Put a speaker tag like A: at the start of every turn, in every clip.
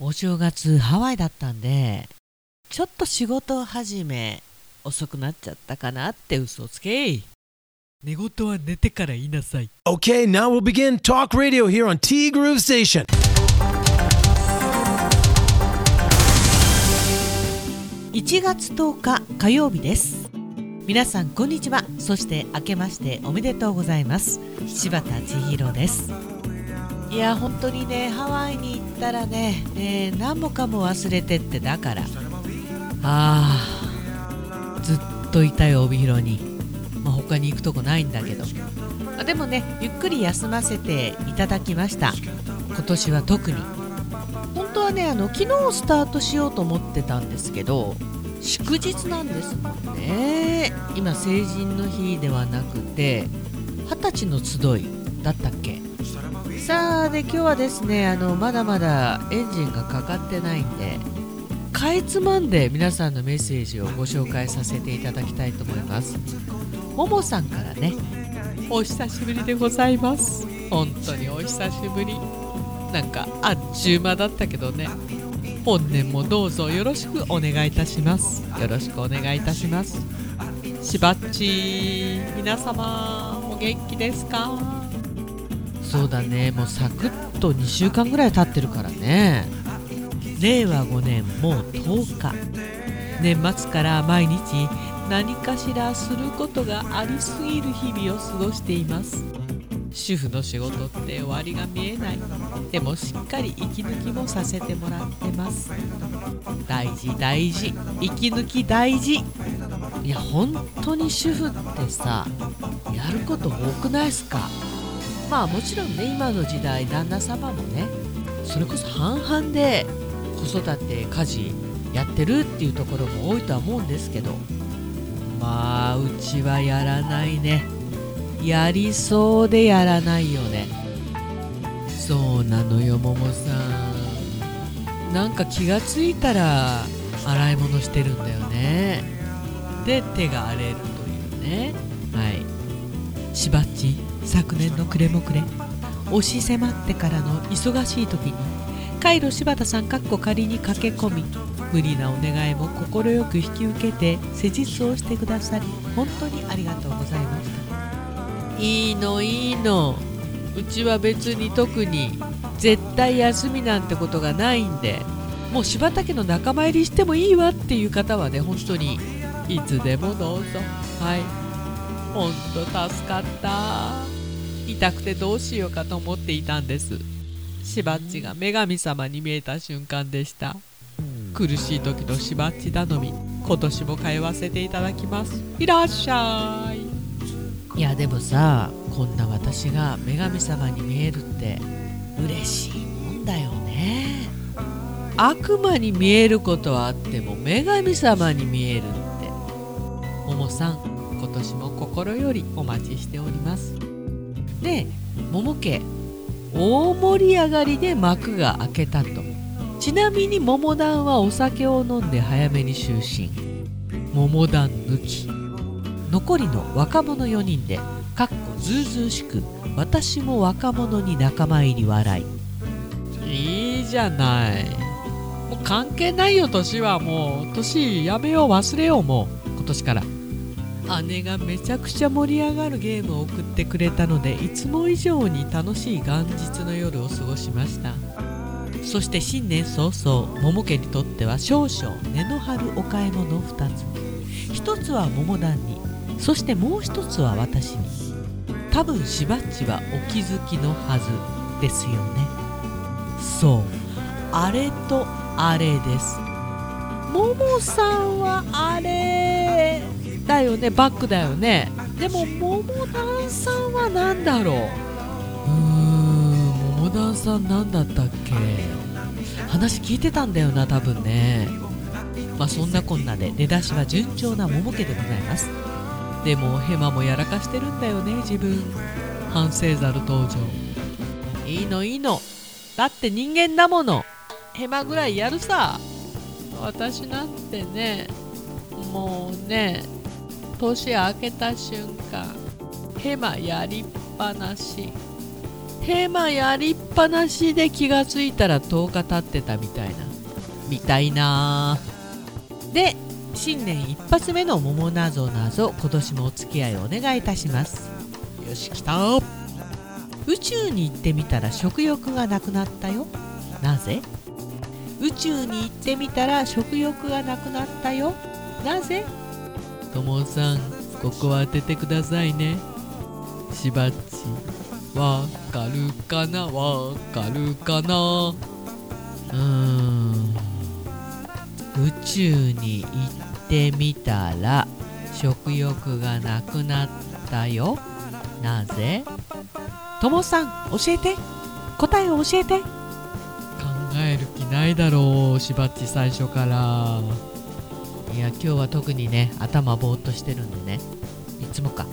A: お正月ハワイだったんでちょっと仕事始め遅くなっちゃったかなって嘘つけ。寝言は寝てから言いなさい。
B: Okay, now we'll begin Talk Radio here on T Groove Station.
A: 1月10日火曜日です。皆さんこんにちは。そして明けましておめでとうございます。柴田千尋ですいや本当にねハワイに行ったらね、えー何もかも忘れてってだから。あーずっといたよ帯広に、まあ、他に行くとこないんだけど。あでもねゆっくり休ませていただきました。今年は特に。本当はねあの昨日スタートしようと思ってたんですけど祝日なんですもんね。今成人の日ではなくて二十歳の集いだったっけ？さあで今日はですねあのまだまだエンジンがかかってないんでかいつまんで皆さんのメッセージをご紹介させていただきたいと思います。ももさんからね。お久しぶりでございます。本当にお久しぶり。なんかあっちゅう間だったけどね。本年もどうぞよろしくお願いいたします。よろしくお願いいたします。しばっち皆様お元気ですか？そうだね。もうサクッと2週間ぐらい経ってるからね。令和5年もう10日。年末から毎日何かしらすることがありすぎる日々を過ごしています。主婦の仕事って終わりが見えない。でもしっかり息抜きもさせてもらってます。大事大事。息抜き大事。いや本当に主婦ってさやること多くないっすか？まあもちろんね今の時代旦那様もねそれこそ半々で子育て家事やってるっていうところも多いとは思うんですけどまあうちはやらないね。やりそうでやらないよね。そうなのよももさん。なんか気がついたら洗い物してるんだよね。で手が荒れるというね。はい。しばっち。昨年の暮れも暮れ押し迫ってからの忙しい時にカイロ柴田さんかっこ仮に駆け込み無理なお願いも快く引き受けて施術をしてくださり本当にありがとうございました。いいのいいの。うちは別に特に絶対休みなんてことがないんでもう柴田家の仲間入りしてもいいわっていう方はね本当にいつでもどうぞ。はい。本当助かった。痛くてどうしようかと思っていたんです。しばっちが女神様に見えた瞬間でした。苦しい時のしばっち頼み今年も通わせていただきます。いらっしゃい。いやでもさこんな私が女神様に見えるって嬉しいもんだよね。悪魔に見えることはあっても女神様に見えるって。ももさん今年も心よりお待ちしておりますで桃家大盛り上がりで幕が開けたと。ちなみに桃団はお酒を飲んで早めに就寝。桃団抜き。残りの若者4人でかっこずうずうしく私も若者に仲間入り笑い。いいじゃない。もう関係ないよ年は。もう年やめよう忘れよう。もう今年から。姉がめちゃくちゃ盛り上がるゲームを送ってくれたのでいつも以上に楽しい元日の夜を過ごしました。そして新年早々桃家にとっては少々値の張るお買い物2つ。1つは桃団にそしてもう1つは私に。多分しばっちはお気づきのはずですよね。そう。あれとあれです。ももさんはあれ。だよねバックだよね。でも桃団さんは何だろう？うーん桃団さん何だったっけ？話聞いてたんだよな多分ね。まあそんなこんなで。出だしは順調な桃家でございます。でもヘマもやらかしてるんだよね自分。反省ざる登場。いいのいいの。だって人間だもの。ヘマぐらいやるさ。私なんてねもうね年明けた瞬間ヘマやりっぱなし。ヘマやりっぱなしで気がついたら10日経ってたみたいな。みたいな。で新年一発目の桃なぞなぞ今年もお付き合いお願いいたします。よし来た。宇宙に行ってみたら食欲がなくなったよ。なぜ？宇宙に行ってみたら食欲がなくなったよ。なぜ？ともさんここは当ててくださいね。しばっちわかるかな？わかるかな？うーん。宇宙に行ってみたら食欲がなくなったよ。なぜ？ともさん教えて。答えを教えて。考える気ないだろうしばっち最初から。いや今日は特にね頭ぼーっとしてるんでね。いつもか。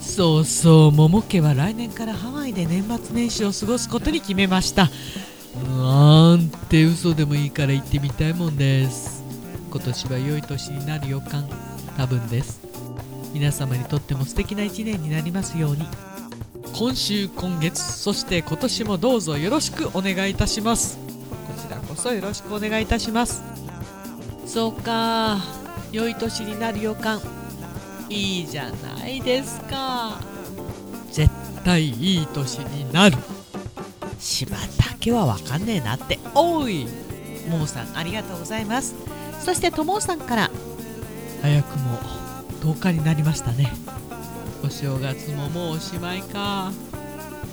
A: そうそう桃家は来年からハワイで年末年始を過ごすことに決めました。なんて嘘でもいいから行ってみたいもんです。今年は良い年になる予感多分です。皆様にとっても素敵な一年になりますように。今週今月そして今年もどうぞよろしくお願いいたします。こちらこそよろしくお願いいたします。そうか。良い年になる予感。いいじゃないですか。絶対いい年になる。柴だけはわかんねえなって。おい。ももさんありがとうございます。そしてともさんから。早くも10日になりましたね。お正月ももうおしまいか。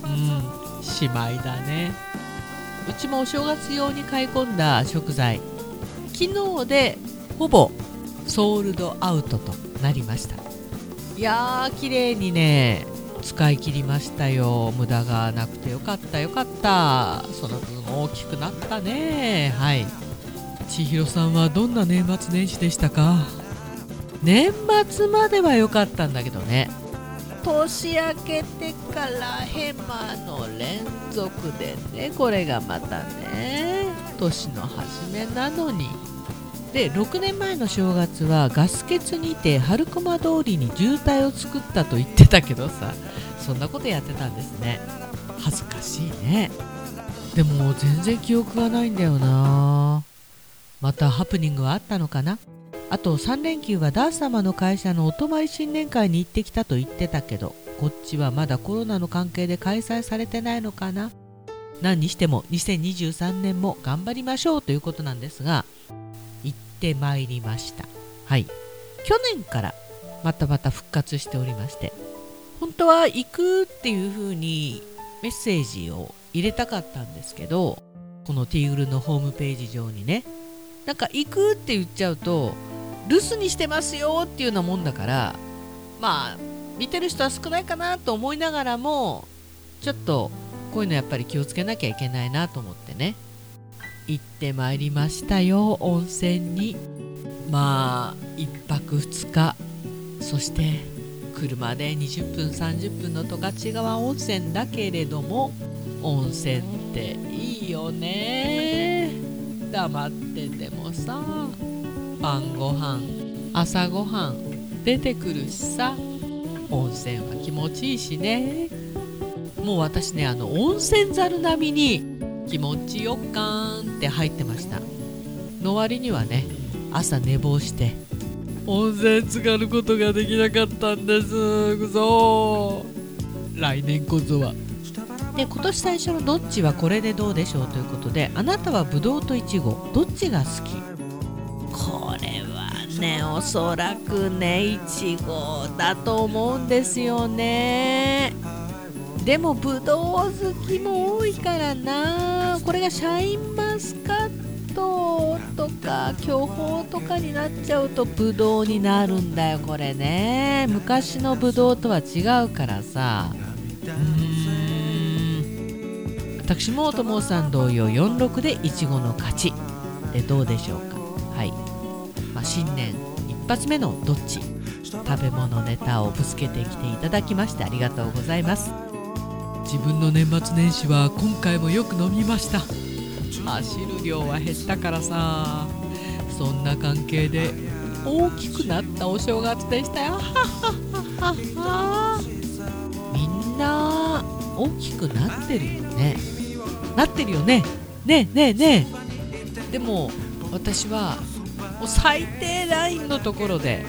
A: うん。しまいだね。うちもお正月用に買い込んだ食材昨日でほぼソールドアウトとなりました。いやー綺麗にね使い切りましたよ。無駄がなくてよかったよかった。その分大きくなったね。はい。千尋さんはどんな年末年始でしたか？年末までは良かったんだけどね。年明けてからヘマの連続でねこれがまたね年の初めなのに。で6年前の正月はガス欠にて春駒通りに渋滞を作ったと言ってたけどさそんなことやってたんですね。恥ずかしいね。でも全然記憶がないんだよな。またハプニングはあったのかな。あと3連休はダース様の会社のお泊まり新年会に行ってきたと言ってたけどこっちはまだコロナの関係で開催されてないのかな。何にしても2023年も頑張りましょうということなんですがてまいりました。はい。去年からまたまた復活しておりまして本当は行くっていう風にメッセージを入れたかったんですけどこのティーグルのホームページ上にねなんか行くって言っちゃうと留守にしてますよっていうようなもんだからまあ見てる人は少ないかなと思いながらもちょっとこういうのやっぱり気をつけなきゃいけないなと思ってね行ってまいりましたよ温泉に。まあ1泊2日。そして車で20分30分の十勝川温泉だけれども温泉っていいよね。黙っててもさ晩ご飯朝ごはん出てくるしさ温泉は気持ちいいしね。もう私ねあの温泉ざる並みに気持ちよかーんって入ってました。の割にはね朝寝坊して温泉浸かることができなかったんです。くそ来年こそは。で今年最初の「どっちはこれでどうでしょう?」ということであなたはぶどうといちごどっちが好き？これはねおそらくねいちごだと思うんですよね。でもぶどう好きも多いからな。これがシャインマスカットとか巨峰とかになっちゃうとぶどうになるんだよこれね。昔のぶどうとは違うからさ。うん。私もともさん同様46でいちごの勝ち。でどうでしょうか？はい、まあ、新年一発目のどっち？食べ物ネタをぶつけてきていただきましてありがとうございます。自分の年末年始は今回もよく飲みました。走る量は減ったからさ。そんな関係で大きくなったお正月でしたよ。みんな大きくなってるよね。なってるよね。ねえねえねえ。でも私はもう最低ラインのところで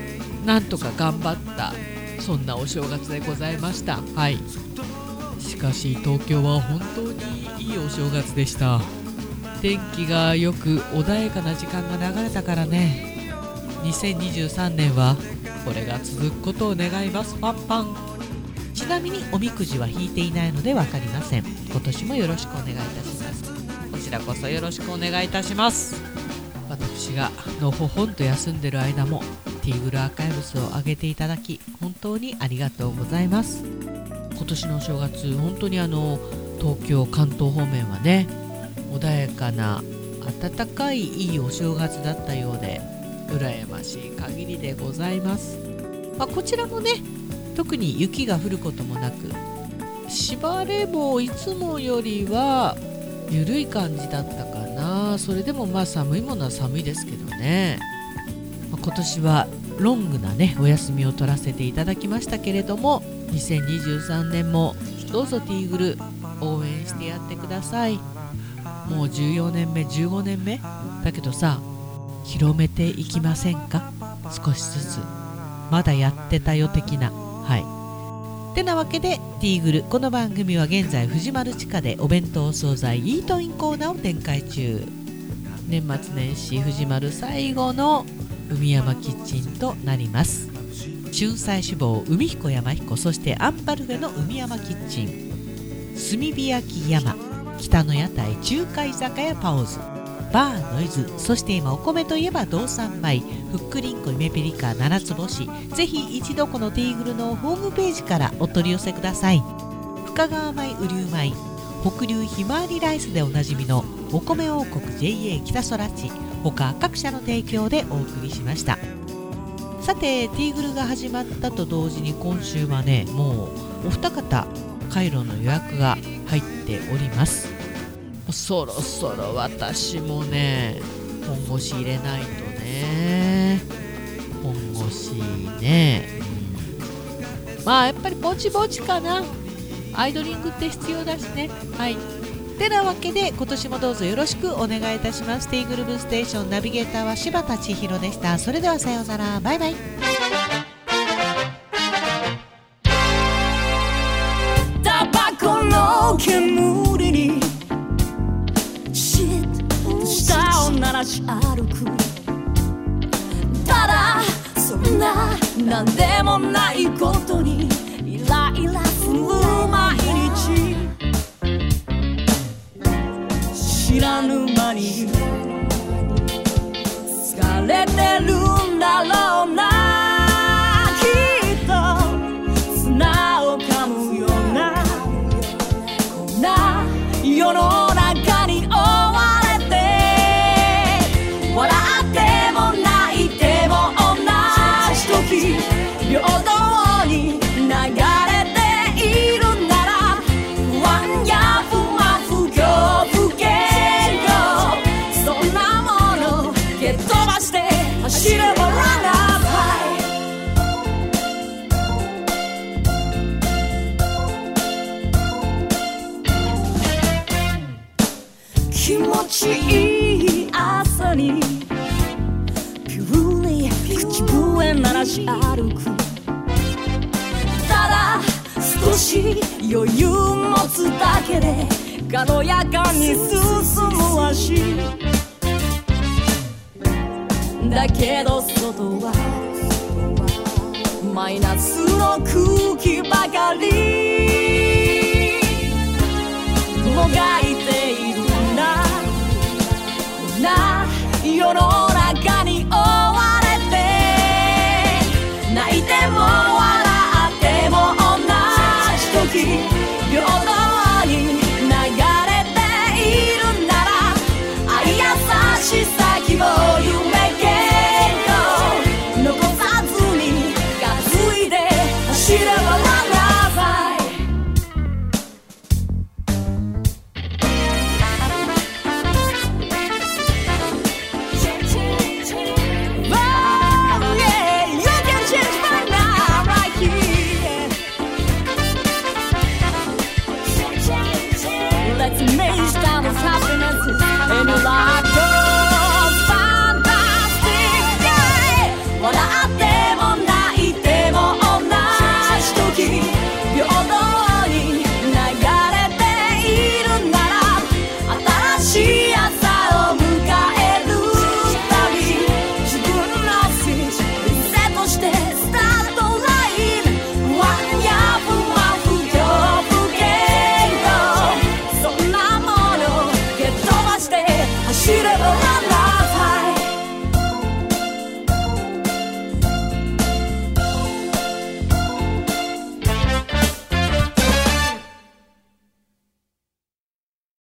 A: なんとか頑張ったそんなお正月でございました。はい。かし東京は本当にいいお正月でした。天気がよく穏やかな時間が流れたからね。2023年はこれが続くことを願います。パンパン。ちなみにおみくじは引いていないので分かりません。今年もよろしくお願いいたします。こちらこそよろしくお願いいたします。私がのほほんと休んでる間もティーグルアーカイブスを上げていただき本当にありがとうございます。今年のお正月本当にあの東京関東方面はね穏やかな暖かいいいお正月だったようで羨ましい限りでございます、まあ、こちらもね特に雪が降ることもなく芝れもいつもよりは緩い感じだったかな。それでもまあ寒いものは寒いですけどね、まあ今年はロングなねお休みを取らせていただきましたけれども2023年もどうぞティーグル応援してやってください。もう14年目15年目だけどさ広めていきませんか？少しずつ。まだやってたよ的な。はい。てなわけでティーグル。この番組は現在藤丸地下でお弁当惣菜イートインコーナーを展開中。年末年始藤丸最後の海山キッチンとなります。春菜志望海彦山彦そしてアンパルフェの海山キッチン。炭火焼き山北の屋台中華居酒屋パオズ。バーノイズそして今お米といえば道産米。ふっくりんこ夢ピリカ七つ星。ぜひ一度このティーグルのホームページからお取り寄せください。深川米雨竜米北流ひまわりライスでおなじみのお米王国 JA 北空地他各社の提供でお送りしました。さてティーグルが始まったと同時に今週はねもうお二方カイロの予約が入っております。そろそろ私もね本腰入れないとね。本腰ね、うん。まあやっぱりぼちぼちかな。アイドリングって必要だしね。はい。てなわけで今年もどうぞよろしくお願いいたします。ティーグルーブステーションナビゲーターは柴田千尋でしたそれではさようならバイバイ
C: タバコの煙にシッと舌を鳴らし歩くただそんななんでもないことにイライラする知らぬ間に疲れし歩く。ただ少し余裕持つだけで軽やかに進む足。だけど外はマイナスの空気ばかり。もがいているなこんな世の中